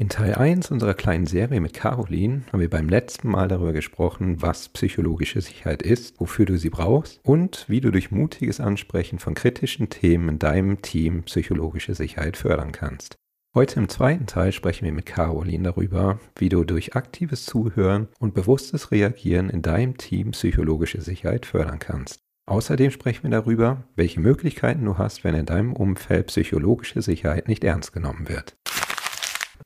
In Teil 1 unserer kleinen Serie mit Caroline haben wir beim letzten Mal darüber gesprochen, was psychologische Sicherheit ist, wofür du sie brauchst und wie du durch mutiges Ansprechen von kritischen Themen in deinem Team psychologische Sicherheit fördern kannst. Heute im zweiten Teil sprechen wir mit Caroline darüber, wie du durch aktives Zuhören und bewusstes Reagieren in deinem Team psychologische Sicherheit fördern kannst. Außerdem sprechen wir darüber, welche Möglichkeiten du hast, wenn in deinem Umfeld psychologische Sicherheit nicht ernst genommen wird.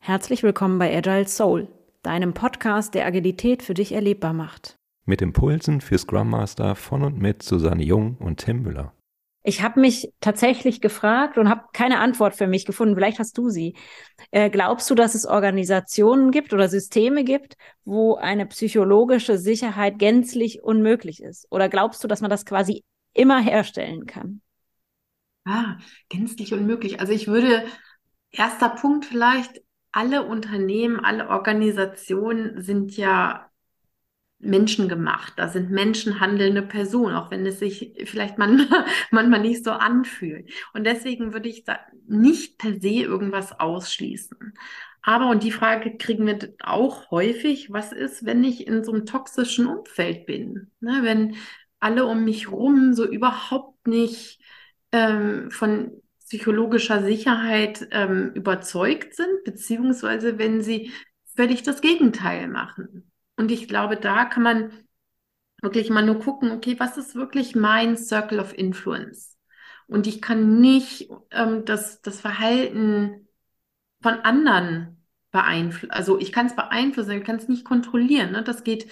Herzlich willkommen bei Agile Soul, deinem Podcast, der Agilität für dich erlebbar macht. Mit Impulsen für Scrum Master von und mit Susanne Jung und Tim Müller. Ich habe mich tatsächlich gefragt und habe keine Antwort für mich gefunden. Vielleicht hast du sie. Äh, glaubst du, dass es Organisationen gibt oder Systeme gibt, wo eine psychologische Sicherheit gänzlich unmöglich ist? Oder glaubst du, dass man das quasi immer herstellen kann? Ah, gänzlich unmöglich. Also ich würde, erster Punkt vielleicht, alle Unternehmen, alle Organisationen sind ja menschengemacht. Da sind menschenhandelnde Personen, auch wenn es sich vielleicht manchmal, manchmal nicht so anfühlt. Und deswegen würde ich da nicht per se irgendwas ausschließen. Aber, und die Frage kriegen wir auch häufig, was ist, wenn ich in so einem toxischen Umfeld bin? Ne, wenn alle um mich rum so überhaupt nicht ähm, von psychologischer Sicherheit ähm, überzeugt sind, beziehungsweise wenn sie völlig das Gegenteil machen. Und ich glaube, da kann man wirklich mal nur gucken, okay, was ist wirklich mein Circle of Influence? Und ich kann nicht ähm, das, das Verhalten von anderen beeinflussen. Also ich kann es beeinflussen, ich kann es nicht kontrollieren. Ne? Das geht,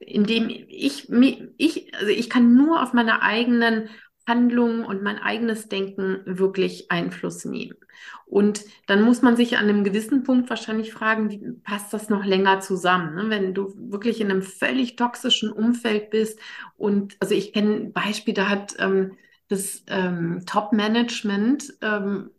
indem ich, ich, also ich kann nur auf meine eigenen Handlungen und mein eigenes Denken wirklich Einfluss nehmen. Und dann muss man sich an einem gewissen Punkt wahrscheinlich fragen, wie passt das noch länger zusammen? Ne? Wenn du wirklich in einem völlig toxischen Umfeld bist und also ich kenne ein Beispiel, da hat ähm, das ähm, Top-Management ähm,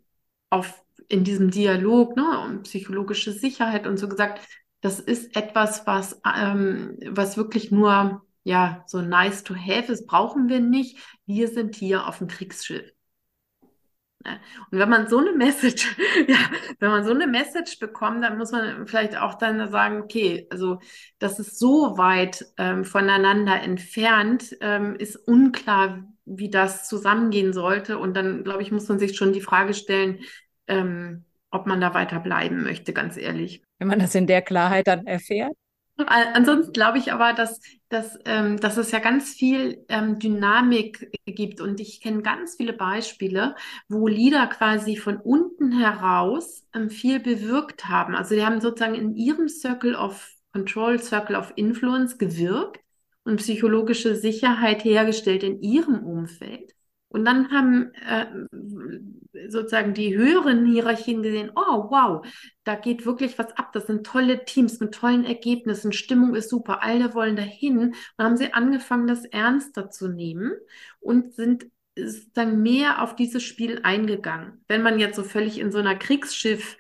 auf in diesem Dialog ne, um psychologische Sicherheit und so gesagt, das ist etwas, was, ähm, was wirklich nur ja, so nice to have ist, brauchen wir nicht. Wir sind hier auf dem Kriegsschiff. Und wenn man so eine Message, ja, wenn man so eine Message bekommt, dann muss man vielleicht auch dann sagen, okay, also das ist so weit ähm, voneinander entfernt, ähm, ist unklar, wie das zusammengehen sollte. Und dann, glaube ich, muss man sich schon die Frage stellen, ähm, ob man da weiter bleiben möchte, ganz ehrlich. Wenn man das in der Klarheit dann erfährt? Ansonsten glaube ich aber, dass, dass, ähm, dass es ja ganz viel ähm, Dynamik gibt und ich kenne ganz viele Beispiele, wo Leader quasi von unten heraus ähm, viel bewirkt haben. Also die haben sozusagen in ihrem Circle of Control, Circle of Influence gewirkt und psychologische Sicherheit hergestellt in ihrem Umfeld. Und dann haben äh, sozusagen die höheren Hierarchien gesehen, oh wow, da geht wirklich was ab. Das sind tolle Teams mit tollen Ergebnissen, Stimmung ist super, alle wollen dahin. Und dann haben sie angefangen, das ernster zu nehmen und sind sozusagen mehr auf dieses Spiel eingegangen. Wenn man jetzt so völlig in so einer Kriegsschiff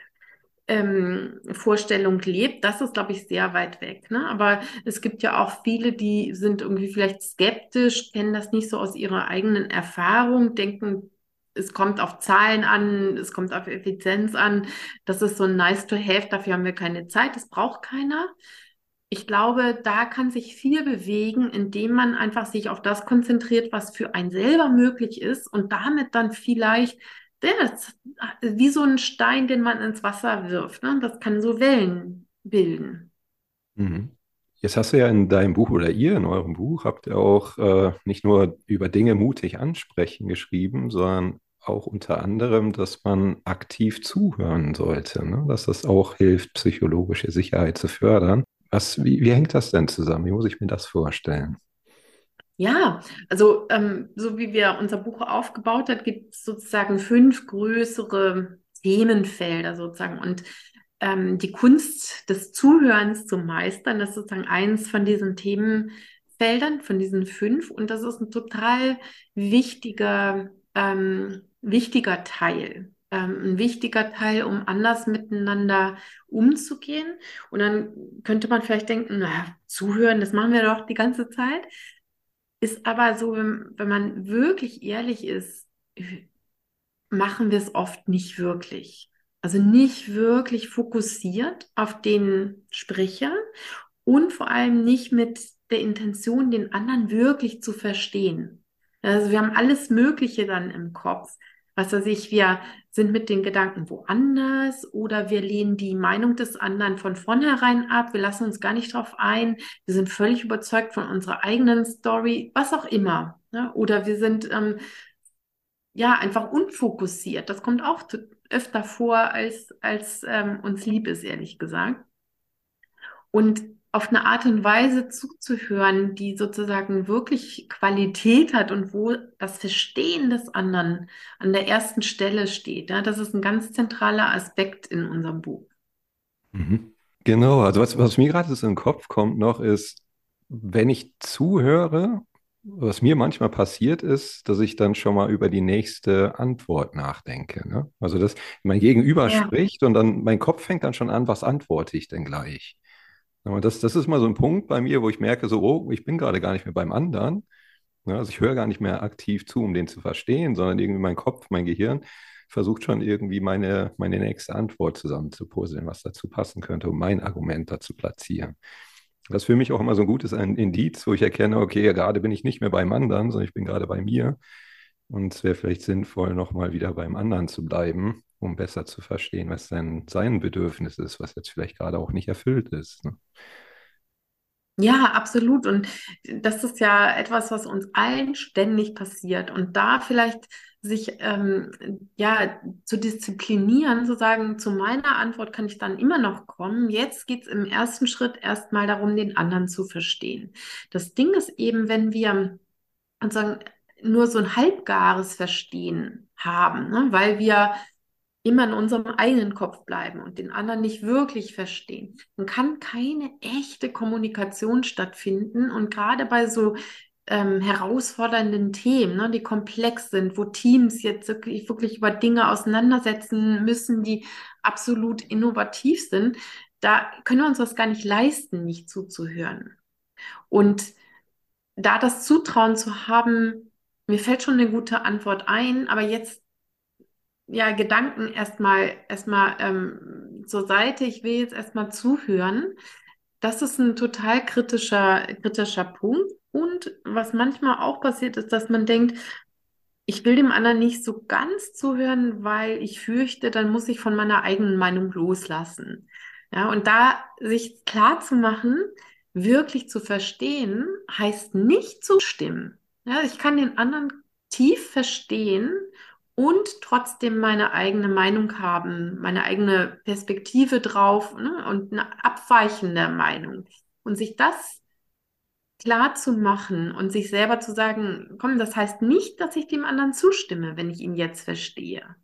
ähm, Vorstellung lebt, das ist, glaube ich, sehr weit weg. Ne? Aber es gibt ja auch viele, die sind irgendwie vielleicht skeptisch, kennen das nicht so aus ihrer eigenen Erfahrung, denken, es kommt auf Zahlen an, es kommt auf Effizienz an. Das ist so nice to have, dafür haben wir keine Zeit, das braucht keiner. Ich glaube, da kann sich viel bewegen, indem man einfach sich auf das konzentriert, was für einen selber möglich ist und damit dann vielleicht das ist wie so ein Stein, den man ins Wasser wirft. Ne? Das kann so Wellen bilden. Mhm. Jetzt hast du ja in deinem Buch oder ihr in eurem Buch habt ihr auch äh, nicht nur über Dinge mutig ansprechen geschrieben, sondern auch unter anderem, dass man aktiv zuhören sollte, ne? dass das auch hilft, psychologische Sicherheit zu fördern. Was, wie, wie hängt das denn zusammen? Wie muss ich mir das vorstellen? Ja, also ähm, so wie wir unser Buch aufgebaut hat, gibt es sozusagen fünf größere Themenfelder sozusagen. Und ähm, die Kunst des Zuhörens zu meistern, das ist sozusagen eins von diesen Themenfeldern, von diesen fünf. Und das ist ein total wichtiger, ähm, wichtiger Teil. Ähm, ein wichtiger Teil, um anders miteinander umzugehen. Und dann könnte man vielleicht denken, naja, zuhören, das machen wir doch die ganze Zeit. Ist aber so, wenn, wenn man wirklich ehrlich ist, machen wir es oft nicht wirklich. Also nicht wirklich fokussiert auf den Sprecher und vor allem nicht mit der Intention, den anderen wirklich zu verstehen. Also wir haben alles Mögliche dann im Kopf. Was weiß ich, wir sind mit den Gedanken woanders oder wir lehnen die Meinung des anderen von vornherein ab, wir lassen uns gar nicht drauf ein, wir sind völlig überzeugt von unserer eigenen Story, was auch immer. Ne? Oder wir sind ähm, ja einfach unfokussiert. Das kommt auch öfter vor, als, als ähm, uns lieb ist, ehrlich gesagt. Und auf eine Art und Weise zuzuhören, die sozusagen wirklich Qualität hat und wo das Verstehen des anderen an der ersten Stelle steht. Ja, das ist ein ganz zentraler Aspekt in unserem Buch. Mhm. Genau, also was, was mir gerade so in den Kopf kommt noch ist, wenn ich zuhöre, was mir manchmal passiert ist, dass ich dann schon mal über die nächste Antwort nachdenke. Ne? Also dass mein Gegenüber ja. spricht und dann mein Kopf fängt dann schon an, was antworte ich denn gleich? Und das, das ist mal so ein Punkt bei mir, wo ich merke, so, oh, ich bin gerade gar nicht mehr beim anderen. Also ich höre gar nicht mehr aktiv zu, um den zu verstehen, sondern irgendwie mein Kopf, mein Gehirn versucht schon irgendwie meine, meine nächste Antwort zusammenzupuzzeln, was dazu passen könnte, um mein Argument dazu platzieren. Das ist für mich auch immer so ein gutes Indiz, wo ich erkenne, okay, gerade bin ich nicht mehr beim anderen, sondern ich bin gerade bei mir. Und es wäre vielleicht sinnvoll, nochmal wieder beim anderen zu bleiben, um besser zu verstehen, was denn sein Bedürfnis ist, was jetzt vielleicht gerade auch nicht erfüllt ist. Ne? Ja, absolut. Und das ist ja etwas, was uns allen ständig passiert. Und da vielleicht sich ähm, ja zu disziplinieren, zu sagen, zu meiner Antwort kann ich dann immer noch kommen. Jetzt geht es im ersten Schritt erstmal darum, den anderen zu verstehen. Das Ding ist eben, wenn wir sozusagen nur so ein halbgares Verstehen haben, ne? weil wir immer in unserem eigenen Kopf bleiben und den anderen nicht wirklich verstehen, dann kann keine echte Kommunikation stattfinden. Und gerade bei so ähm, herausfordernden Themen, ne, die komplex sind, wo Teams jetzt wirklich, wirklich über Dinge auseinandersetzen müssen, die absolut innovativ sind, da können wir uns das gar nicht leisten, nicht zuzuhören. Und da das Zutrauen zu haben, mir fällt schon eine gute Antwort ein, aber jetzt ja, Gedanken erstmal erstmal ähm, zur Seite. Ich will jetzt erstmal zuhören. Das ist ein total kritischer, kritischer Punkt. Und was manchmal auch passiert ist, dass man denkt, ich will dem anderen nicht so ganz zuhören, weil ich fürchte, dann muss ich von meiner eigenen Meinung loslassen. Ja, und da sich klar zu machen, wirklich zu verstehen, heißt nicht zustimmen. Ja, ich kann den anderen tief verstehen und trotzdem meine eigene Meinung haben, meine eigene Perspektive drauf ne, und eine abweichende Meinung. Und sich das klar zu machen und sich selber zu sagen, komm, das heißt nicht, dass ich dem anderen zustimme, wenn ich ihn jetzt verstehe.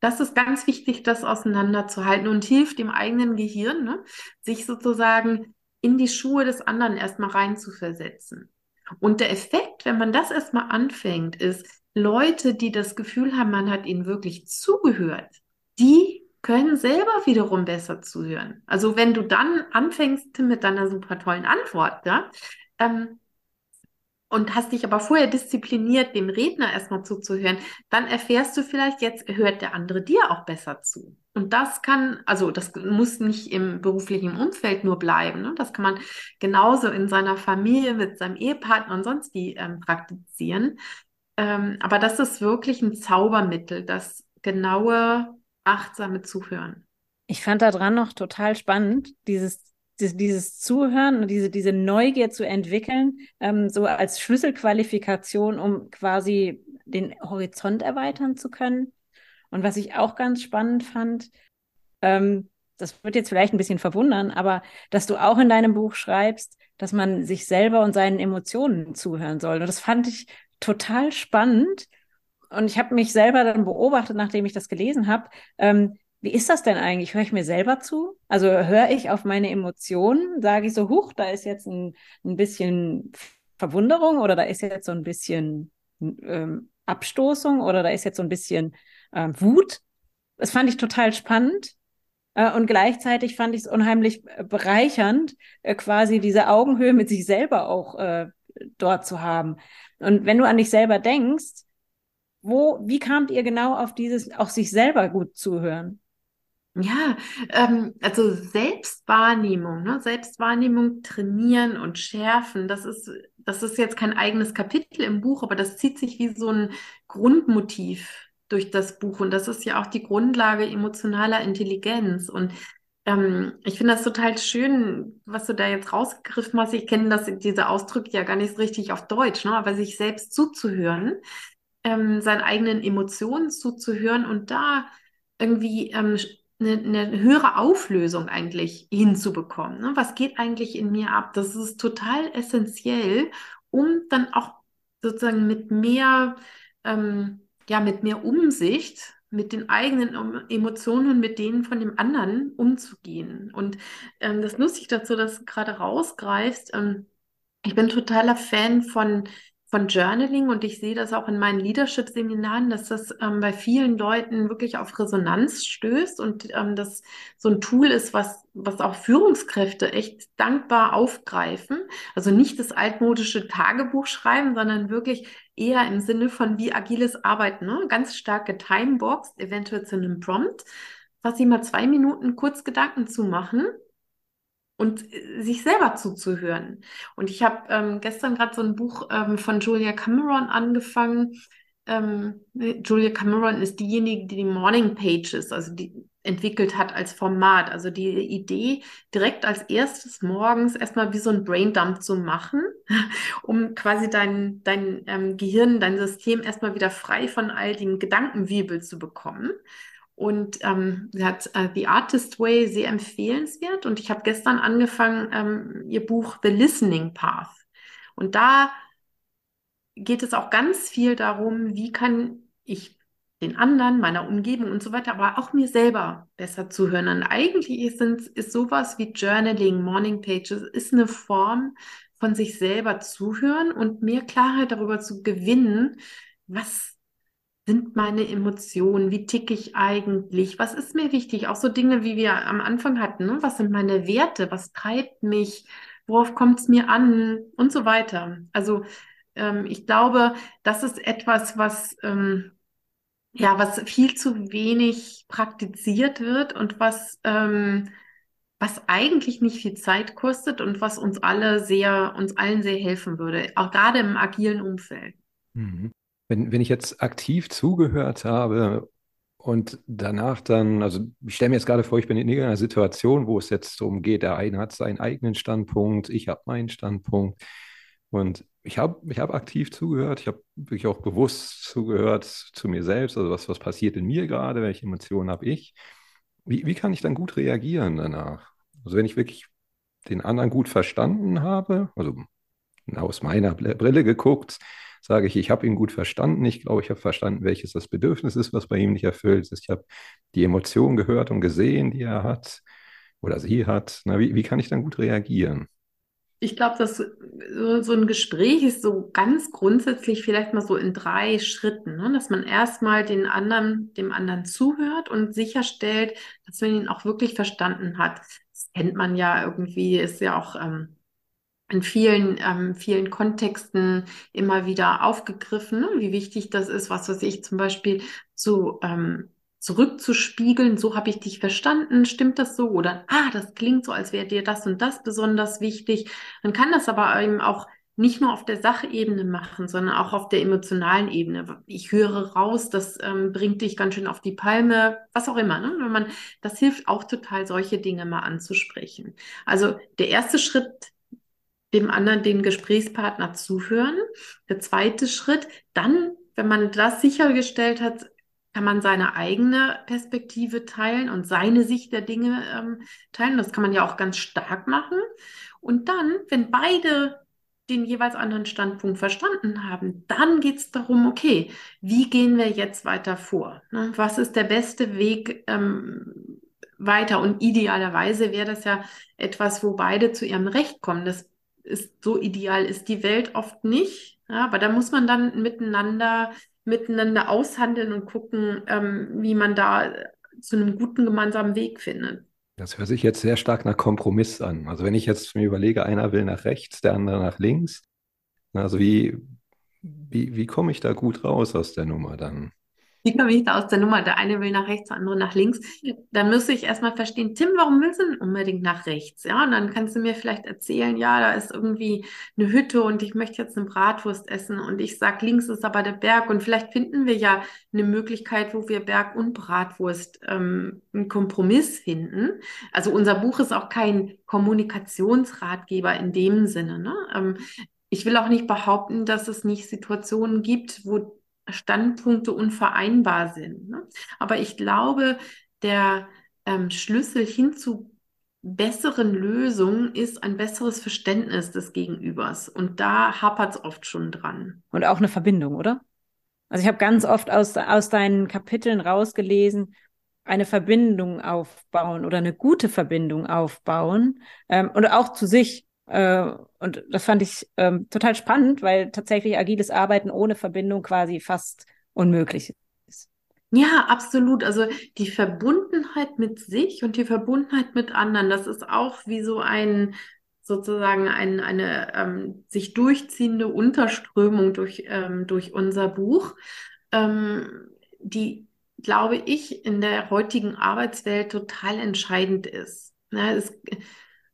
Das ist ganz wichtig, das auseinanderzuhalten und hilft dem eigenen Gehirn, ne, sich sozusagen in die Schuhe des anderen erstmal reinzuversetzen. Und der Effekt, wenn man das erstmal anfängt, ist, Leute, die das Gefühl haben, man hat ihnen wirklich zugehört, die können selber wiederum besser zuhören. Also wenn du dann anfängst mit deiner super tollen Antwort, ja, ähm, und hast dich aber vorher diszipliniert, dem Redner erstmal zuzuhören, dann erfährst du vielleicht, jetzt hört der andere dir auch besser zu. Und das kann, also das muss nicht im beruflichen Umfeld nur bleiben. Ne? Das kann man genauso in seiner Familie mit seinem Ehepartner und sonst wie ähm, praktizieren. Ähm, aber das ist wirklich ein Zaubermittel, das genaue, achtsame Zuhören. Ich fand daran noch total spannend, dieses, dieses, dieses Zuhören und diese, diese Neugier zu entwickeln, ähm, so als Schlüsselqualifikation, um quasi den Horizont erweitern zu können. Und was ich auch ganz spannend fand, ähm, das wird jetzt vielleicht ein bisschen verwundern, aber dass du auch in deinem Buch schreibst, dass man sich selber und seinen Emotionen zuhören soll. Und das fand ich total spannend. Und ich habe mich selber dann beobachtet, nachdem ich das gelesen habe. Ähm, wie ist das denn eigentlich? Höre ich mir selber zu? Also höre ich auf meine Emotionen? Sage ich so, huch, da ist jetzt ein, ein bisschen Verwunderung oder da ist jetzt so ein bisschen ähm, Abstoßung oder da ist jetzt so ein bisschen ähm, Wut. Das fand ich total spannend. Äh, und gleichzeitig fand ich es unheimlich bereichernd, äh, quasi diese Augenhöhe mit sich selber auch äh, dort zu haben. Und wenn du an dich selber denkst, wo, wie kamt ihr genau auf dieses, auch sich selber gut zuhören? Ja, ähm, also Selbstwahrnehmung, ne? Selbstwahrnehmung trainieren und schärfen, das ist, das ist jetzt kein eigenes Kapitel im Buch, aber das zieht sich wie so ein Grundmotiv durch das Buch und das ist ja auch die Grundlage emotionaler Intelligenz und ähm, ich finde das total schön, was du da jetzt rausgegriffen hast. Ich kenne diese Ausdrücke ja gar nicht so richtig auf Deutsch, ne? aber sich selbst zuzuhören, ähm, seinen eigenen Emotionen zuzuhören und da irgendwie ähm, eine, eine höhere Auflösung eigentlich hinzubekommen. Ne? Was geht eigentlich in mir ab? Das ist total essentiell, um dann auch sozusagen mit mehr, ähm, ja, mit mehr Umsicht mit den eigenen Emotionen und mit denen von dem anderen umzugehen. Und ähm, das lustig dazu, dass du gerade rausgreifst. Ähm, ich bin totaler Fan von von Journaling und ich sehe das auch in meinen Leadership-Seminaren, dass das ähm, bei vielen Leuten wirklich auf Resonanz stößt und ähm, das so ein Tool ist, was, was auch Führungskräfte echt dankbar aufgreifen. Also nicht das altmodische Tagebuch schreiben, sondern wirklich eher im Sinne von wie agiles Arbeiten, ne? ganz stark getimeboxed, eventuell zu einem Prompt, was sie mal zwei Minuten kurz Gedanken zu machen und äh, sich selber zuzuhören. Und ich habe ähm, gestern gerade so ein Buch ähm, von Julia Cameron angefangen. Ähm, Julia Cameron ist diejenige, die die Morning Pages, also die entwickelt hat als Format. Also die Idee, direkt als erstes morgens erstmal wie so ein Braindump zu machen, um quasi dein, dein ähm, Gehirn, dein System erstmal wieder frei von all den Gedankenwirbel zu bekommen. Und ähm, sie hat äh, The Artist Way sehr empfehlenswert. Und ich habe gestern angefangen, ähm, ihr Buch The Listening Path. Und da geht es auch ganz viel darum, wie kann ich den anderen, meiner Umgebung und so weiter, aber auch mir selber besser zuhören. Und eigentlich ist, ist sowas wie Journaling, Morning Pages, ist eine Form von sich selber zuhören und mehr Klarheit darüber zu gewinnen, was sind meine Emotionen? Wie ticke ich eigentlich? Was ist mir wichtig? Auch so Dinge, wie wir am Anfang hatten. Ne? Was sind meine Werte? Was treibt mich? Worauf kommt es mir an? Und so weiter. Also ähm, ich glaube, das ist etwas, was ähm, ja, was viel zu wenig praktiziert wird und was ähm, was eigentlich nicht viel Zeit kostet und was uns alle sehr, uns allen sehr helfen würde, auch gerade im agilen Umfeld. Mhm. Wenn, wenn ich jetzt aktiv zugehört habe und danach dann, also ich stelle mir jetzt gerade vor, ich bin in irgendeiner Situation, wo es jetzt darum geht, der eine hat seinen eigenen Standpunkt, ich habe meinen Standpunkt. Und ich habe ich hab aktiv zugehört, ich habe wirklich auch bewusst zugehört zu mir selbst, also was, was passiert in mir gerade, welche Emotionen habe ich. Wie, wie kann ich dann gut reagieren danach? Also wenn ich wirklich den anderen gut verstanden habe, also aus meiner Brille geguckt, sage ich, ich habe ihn gut verstanden. Ich glaube, ich habe verstanden, welches das Bedürfnis ist, was bei ihm nicht erfüllt ist. Ich habe die Emotionen gehört und gesehen, die er hat oder sie hat. Na, wie, wie kann ich dann gut reagieren? Ich glaube, dass so, so, ein Gespräch ist so ganz grundsätzlich vielleicht mal so in drei Schritten, ne? dass man erstmal den anderen, dem anderen zuhört und sicherstellt, dass man ihn auch wirklich verstanden hat. Das kennt man ja irgendwie, ist ja auch ähm, in vielen, ähm, vielen Kontexten immer wieder aufgegriffen, ne? wie wichtig das ist, was weiß ich, zum Beispiel zu ähm, zurückzuspiegeln, so habe ich dich verstanden, stimmt das so? Oder ah, das klingt so, als wäre dir das und das besonders wichtig. Man kann das aber eben auch nicht nur auf der Sachebene machen, sondern auch auf der emotionalen Ebene. Ich höre raus, das ähm, bringt dich ganz schön auf die Palme, was auch immer. Ne? Wenn man, das hilft auch total, solche Dinge mal anzusprechen. Also der erste Schritt dem anderen, den Gesprächspartner zuhören. Der zweite Schritt, dann, wenn man das sichergestellt hat, kann man seine eigene Perspektive teilen und seine Sicht der Dinge ähm, teilen. Das kann man ja auch ganz stark machen. Und dann, wenn beide den jeweils anderen Standpunkt verstanden haben, dann geht es darum, okay, wie gehen wir jetzt weiter vor? Ne? Was ist der beste Weg ähm, weiter? Und idealerweise wäre das ja etwas, wo beide zu ihrem Recht kommen. Das ist so ideal ist die Welt oft nicht. Ja, aber da muss man dann miteinander, miteinander aushandeln und gucken, ähm, wie man da zu einem guten gemeinsamen Weg findet. Das hört sich jetzt sehr stark nach Kompromiss an. Also wenn ich jetzt mir überlege, einer will nach rechts, der andere nach links, also wie, wie, wie komme ich da gut raus aus der Nummer dann? Wie komme ich da aus der Nummer? Der eine will nach rechts, der andere nach links. Dann müsste ich erstmal verstehen, Tim, warum willst du denn unbedingt nach rechts? Ja, und dann kannst du mir vielleicht erzählen, ja, da ist irgendwie eine Hütte und ich möchte jetzt eine Bratwurst essen und ich sag, links ist aber der Berg und vielleicht finden wir ja eine Möglichkeit, wo wir Berg und Bratwurst ähm, einen Kompromiss finden. Also unser Buch ist auch kein Kommunikationsratgeber in dem Sinne. Ne? Ähm, ich will auch nicht behaupten, dass es nicht Situationen gibt, wo Standpunkte unvereinbar sind. Ne? Aber ich glaube, der ähm, Schlüssel hin zu besseren Lösungen ist ein besseres Verständnis des Gegenübers. Und da hapert es oft schon dran. Und auch eine Verbindung, oder? Also ich habe ganz oft aus, aus deinen Kapiteln rausgelesen, eine Verbindung aufbauen oder eine gute Verbindung aufbauen ähm, und auch zu sich. Äh, und das fand ich ähm, total spannend, weil tatsächlich agiles Arbeiten ohne Verbindung quasi fast unmöglich ist. Ja, absolut. Also die Verbundenheit mit sich und die Verbundenheit mit anderen, das ist auch wie so ein sozusagen ein, eine ähm, sich durchziehende Unterströmung durch, ähm, durch unser Buch, ähm, die, glaube ich, in der heutigen Arbeitswelt total entscheidend ist. Ja, es,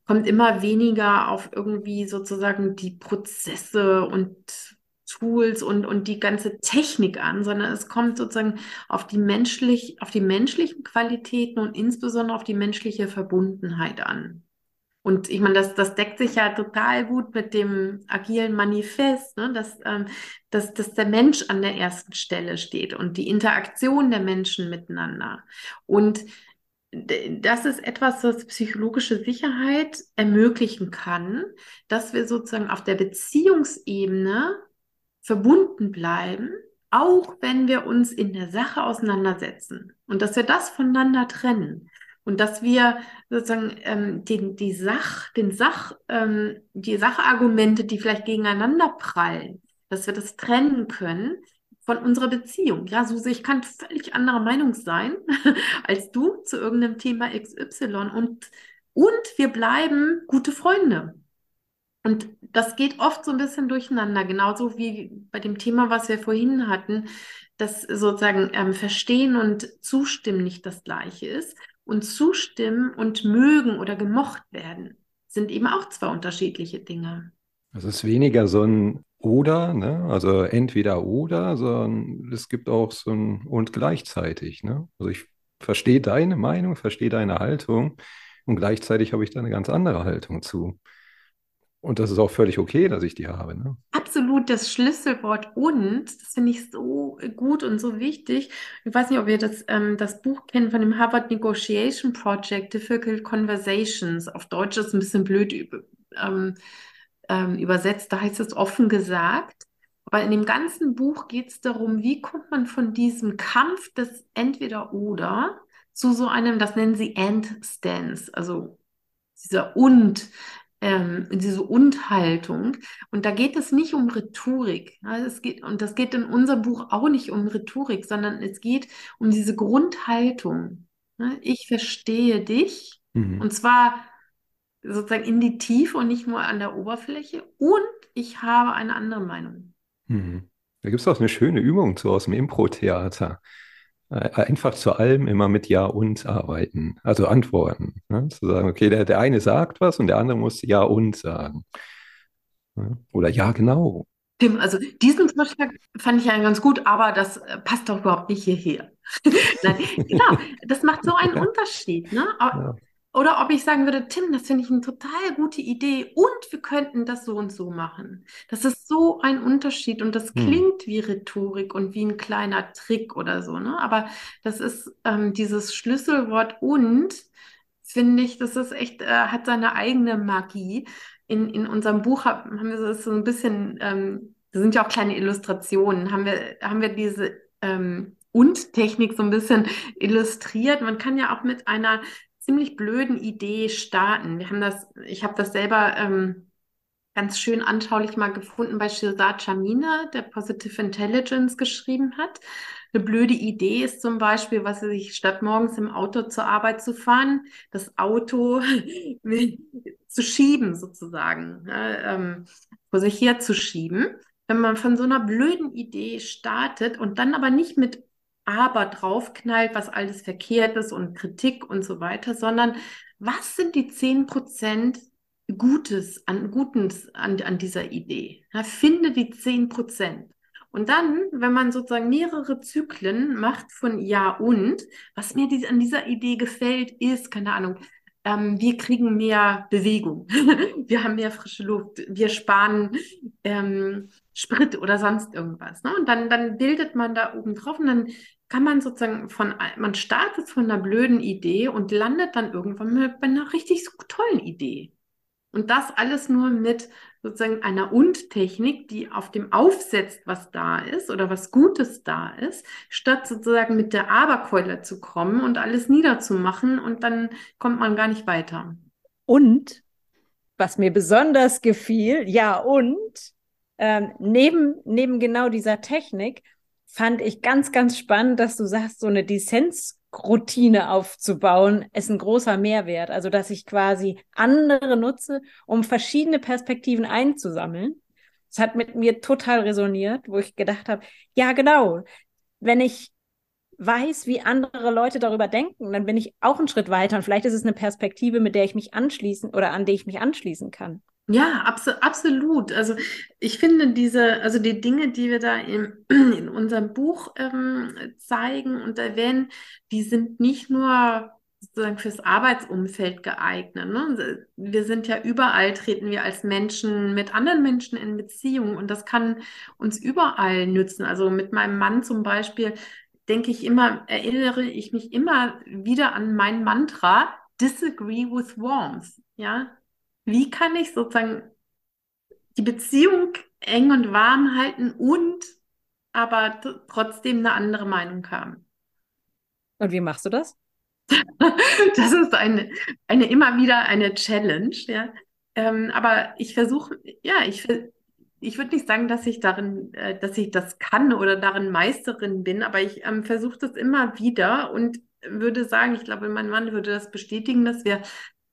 kommt immer weniger auf irgendwie sozusagen die Prozesse und Tools und, und die ganze Technik an, sondern es kommt sozusagen auf die menschlich, auf die menschlichen Qualitäten und insbesondere auf die menschliche Verbundenheit an. Und ich meine, das, das deckt sich ja total gut mit dem agilen Manifest, ne? dass, ähm, dass, dass der Mensch an der ersten Stelle steht und die Interaktion der Menschen miteinander. Und das ist etwas, was psychologische Sicherheit ermöglichen kann, dass wir sozusagen auf der Beziehungsebene verbunden bleiben, auch wenn wir uns in der Sache auseinandersetzen. Und dass wir das voneinander trennen. Und dass wir sozusagen ähm, den, die Sach, den Sach, ähm, die Sachargumente, die vielleicht gegeneinander prallen, dass wir das trennen können von unserer Beziehung. Ja, Suse, ich kann völlig anderer Meinung sein als du zu irgendeinem Thema XY und, und wir bleiben gute Freunde. Und das geht oft so ein bisschen durcheinander, genauso wie bei dem Thema, was wir vorhin hatten, dass sozusagen ähm, Verstehen und Zustimmen nicht das gleiche ist. Und Zustimmen und mögen oder gemocht werden sind eben auch zwei unterschiedliche Dinge. Es ist weniger so ein oder, ne? also entweder oder, sondern es gibt auch so ein und gleichzeitig. Ne? Also ich verstehe deine Meinung, verstehe deine Haltung und gleichzeitig habe ich da eine ganz andere Haltung zu. Und das ist auch völlig okay, dass ich die habe. Ne? Absolut, das Schlüsselwort und, das finde ich so gut und so wichtig. Ich weiß nicht, ob ihr das, ähm, das Buch kennt von dem Harvard Negotiation Project, Difficult Conversations. Auf Deutsch ist ein bisschen blöd ähm, ähm, übersetzt, da heißt es offen gesagt. Aber in dem ganzen Buch geht es darum, wie kommt man von diesem Kampf des Entweder-Oder zu so einem, das nennen sie And-Stance, also dieser Und, ähm, diese Und-Haltung. Und da geht es nicht um Rhetorik. Ja, es geht, und das geht in unserem Buch auch nicht um Rhetorik, sondern es geht um diese Grundhaltung. Ich verstehe dich. Mhm. Und zwar sozusagen in die Tiefe und nicht nur an der Oberfläche. Und ich habe eine andere Meinung. Mhm. Da gibt es auch eine schöne Übung zu aus dem Impro-Theater. Äh, einfach zu allem immer mit Ja und arbeiten, also antworten. Ne? Zu sagen, okay, der, der eine sagt was und der andere muss Ja und sagen. Oder Ja, genau. Tim, also diesen Vorschlag fand ich ja ganz gut, aber das äh, passt doch überhaupt nicht hierher. Nein, genau, das macht so einen Unterschied. Ne? Ja. Oder ob ich sagen würde, Tim, das finde ich eine total gute Idee und wir könnten das so und so machen. Das ist so ein Unterschied und das hm. klingt wie Rhetorik und wie ein kleiner Trick oder so. Ne? Aber das ist ähm, dieses Schlüsselwort und, finde ich, das ist echt, äh, hat seine eigene Magie. In, in unserem Buch haben wir so ein bisschen, ähm, das sind ja auch kleine Illustrationen, haben wir, haben wir diese ähm, und Technik so ein bisschen illustriert. Man kann ja auch mit einer ziemlich blöden Idee starten. Wir haben das, ich habe das selber ähm, ganz schön anschaulich mal gefunden bei Shirzad Chamina, der Positive Intelligence geschrieben hat. Eine blöde Idee ist zum Beispiel, was er sich statt morgens im Auto zur Arbeit zu fahren, das Auto zu schieben sozusagen, ja, ähm, vor sich herzuschieben. Wenn man von so einer blöden Idee startet und dann aber nicht mit aber draufknallt, was alles verkehrt ist und Kritik und so weiter, sondern was sind die 10 Prozent Gutes an, Gutes an, an dieser Idee? Ja, finde die 10 Prozent. Und dann, wenn man sozusagen mehrere Zyklen macht von Ja und, was mir die, an dieser Idee gefällt, ist, keine Ahnung, ähm, wir kriegen mehr Bewegung, wir haben mehr frische Luft, wir sparen ähm, Sprit oder sonst irgendwas. Ne? Und dann, dann bildet man da oben drauf und dann kann man sozusagen von, man startet von einer blöden Idee und landet dann irgendwann bei einer richtig tollen Idee. Und das alles nur mit sozusagen einer Und-Technik, die auf dem aufsetzt, was da ist oder was Gutes da ist, statt sozusagen mit der Aberkeule zu kommen und alles niederzumachen und dann kommt man gar nicht weiter. Und was mir besonders gefiel, ja, und ähm, neben, neben genau dieser Technik fand ich ganz, ganz spannend, dass du sagst, so eine Dissens Routine aufzubauen, ist ein großer Mehrwert. Also, dass ich quasi andere nutze, um verschiedene Perspektiven einzusammeln. Das hat mit mir total resoniert, wo ich gedacht habe, ja, genau. Wenn ich weiß, wie andere Leute darüber denken, dann bin ich auch einen Schritt weiter und vielleicht ist es eine Perspektive, mit der ich mich anschließen oder an die ich mich anschließen kann. Ja, abso absolut. Also ich finde diese, also die Dinge, die wir da in, in unserem Buch ähm, zeigen und erwähnen, die sind nicht nur sozusagen fürs Arbeitsumfeld geeignet. Ne? Wir sind ja überall, treten wir als Menschen mit anderen Menschen in Beziehung und das kann uns überall nützen. Also mit meinem Mann zum Beispiel denke ich immer, erinnere ich mich immer wieder an mein Mantra, disagree with warmth. Ja, wie kann ich sozusagen die Beziehung eng und warm halten und aber trotzdem eine andere Meinung haben? Und wie machst du das? das ist eine, eine immer wieder eine Challenge, ja. Ähm, aber ich versuche, ja, ich, ich würde nicht sagen, dass ich darin, äh, dass ich das kann oder darin Meisterin bin, aber ich ähm, versuche das immer wieder und würde sagen, ich glaube, mein Mann würde das bestätigen, dass wir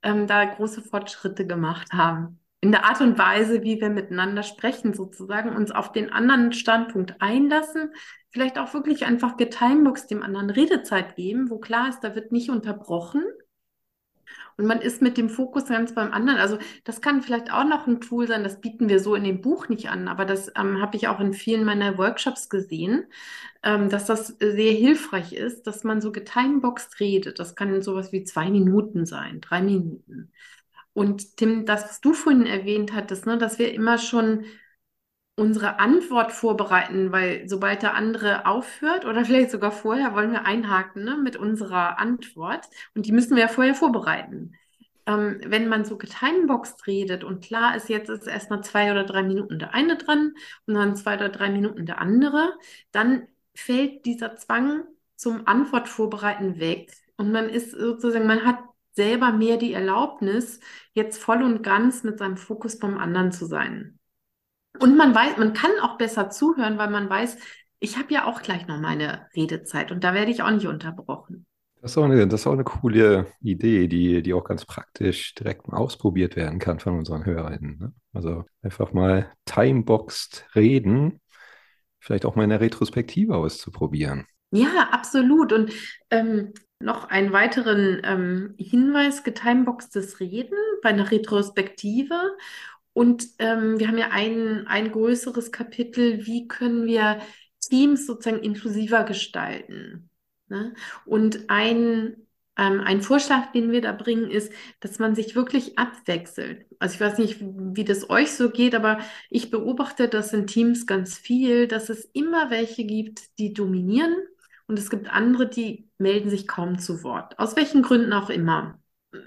ähm, da große Fortschritte gemacht haben. In der Art und Weise, wie wir miteinander sprechen, sozusagen, uns auf den anderen Standpunkt einlassen, vielleicht auch wirklich einfach getimeboxt dem anderen Redezeit geben, wo klar ist, da wird nicht unterbrochen und man ist mit dem Fokus ganz beim anderen. Also das kann vielleicht auch noch ein Tool sein, das bieten wir so in dem Buch nicht an, aber das ähm, habe ich auch in vielen meiner Workshops gesehen, ähm, dass das sehr hilfreich ist, dass man so getimeboxt redet. Das kann sowas wie zwei Minuten sein, drei Minuten. Und Tim, das, was du vorhin erwähnt hattest, ne, dass wir immer schon unsere Antwort vorbereiten, weil sobald der andere aufhört oder vielleicht sogar vorher, wollen wir einhaken ne, mit unserer Antwort und die müssen wir ja vorher vorbereiten. Ähm, wenn man so getimeboxt redet und klar ist, jetzt ist erst mal zwei oder drei Minuten der eine dran und dann zwei oder drei Minuten der andere, dann fällt dieser Zwang zum Antwort vorbereiten weg und man ist sozusagen, man hat selber mehr die Erlaubnis, jetzt voll und ganz mit seinem Fokus beim anderen zu sein. Und man weiß, man kann auch besser zuhören, weil man weiß, ich habe ja auch gleich noch meine Redezeit und da werde ich auch nicht unterbrochen. Das ist auch eine, das ist auch eine coole Idee, die, die auch ganz praktisch direkt mal ausprobiert werden kann von unseren HörerInnen. Ne? Also einfach mal timeboxed reden, vielleicht auch mal in der Retrospektive auszuprobieren. Ja, absolut. Und ähm, noch einen weiteren ähm, Hinweis, getimeboxtes Reden bei einer Retrospektive und ähm, wir haben ja ein, ein größeres Kapitel, wie können wir Teams sozusagen inklusiver gestalten. Ne? Und ein, ähm, ein Vorschlag, den wir da bringen, ist, dass man sich wirklich abwechselt. Also ich weiß nicht, wie das euch so geht, aber ich beobachte das in Teams ganz viel, dass es immer welche gibt, die dominieren und es gibt andere, die melden sich kaum zu Wort. Aus welchen Gründen auch immer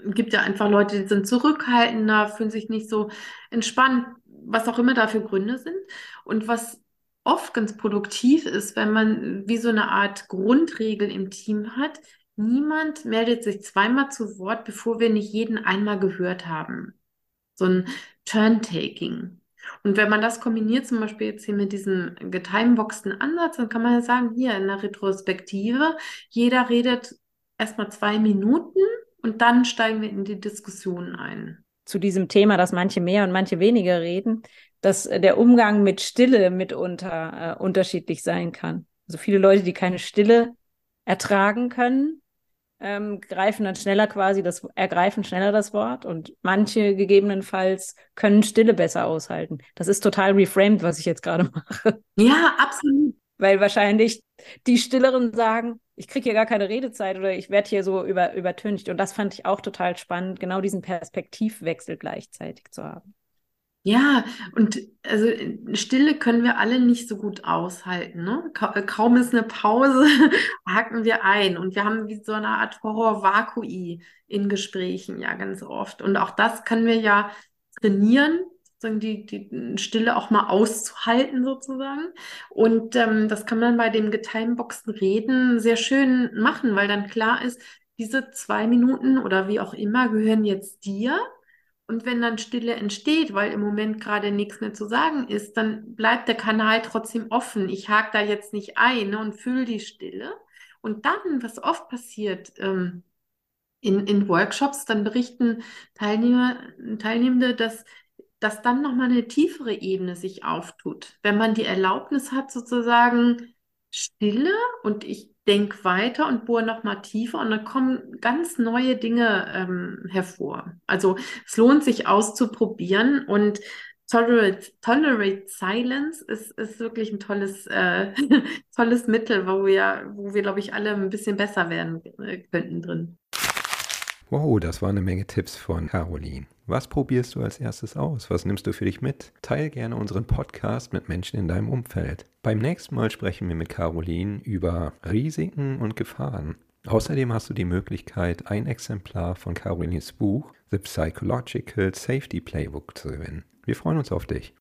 gibt ja einfach Leute, die sind zurückhaltender, fühlen sich nicht so entspannt, was auch immer dafür Gründe sind. Und was oft ganz produktiv ist, wenn man wie so eine Art Grundregel im Team hat, niemand meldet sich zweimal zu Wort, bevor wir nicht jeden einmal gehört haben. So ein Turn-Taking. Und wenn man das kombiniert, zum Beispiel jetzt hier mit diesem getimeboxten Ansatz, dann kann man ja sagen, hier in der Retrospektive, jeder redet erstmal zwei Minuten und dann steigen wir in die Diskussion ein. Zu diesem Thema, dass manche mehr und manche weniger reden, dass der Umgang mit Stille mitunter äh, unterschiedlich sein kann. Also viele Leute, die keine Stille ertragen können, ähm, greifen dann schneller quasi das, ergreifen schneller das Wort und manche gegebenenfalls können Stille besser aushalten. Das ist total reframed, was ich jetzt gerade mache. Ja, absolut. Weil wahrscheinlich die Stilleren sagen, ich kriege hier gar keine Redezeit oder ich werde hier so über, übertüncht. Und das fand ich auch total spannend, genau diesen Perspektivwechsel gleichzeitig zu haben. Ja, und also Stille können wir alle nicht so gut aushalten. Ne? Ka kaum ist eine Pause, haken wir ein. Und wir haben wie so eine Art Horror-Vakui in Gesprächen ja ganz oft. Und auch das können wir ja trainieren, die, die Stille auch mal auszuhalten sozusagen. Und ähm, das kann man bei dem getimeboxten Reden sehr schön machen, weil dann klar ist, diese zwei Minuten oder wie auch immer gehören jetzt dir. Und wenn dann Stille entsteht, weil im Moment gerade nichts mehr zu sagen ist, dann bleibt der Kanal trotzdem offen. Ich hake da jetzt nicht ein ne, und fühle die Stille. Und dann, was oft passiert ähm, in, in Workshops, dann berichten Teilnehmer, Teilnehmende, dass, dass dann nochmal eine tiefere Ebene sich auftut. Wenn man die Erlaubnis hat, sozusagen Stille und ich denk weiter und bohre noch mal tiefer und dann kommen ganz neue Dinge ähm, hervor. Also es lohnt sich auszuprobieren und Tolerate, Tolerate Silence ist, ist wirklich ein tolles, äh, tolles Mittel, wo wir, wo wir, glaube ich, alle ein bisschen besser werden äh, könnten drin. Wow, das war eine Menge Tipps von Caroline. Was probierst du als erstes aus? Was nimmst du für dich mit? Teil gerne unseren Podcast mit Menschen in deinem Umfeld. Beim nächsten Mal sprechen wir mit Caroline über Risiken und Gefahren. Außerdem hast du die Möglichkeit, ein Exemplar von Carolines Buch The Psychological Safety Playbook zu gewinnen. Wir freuen uns auf dich.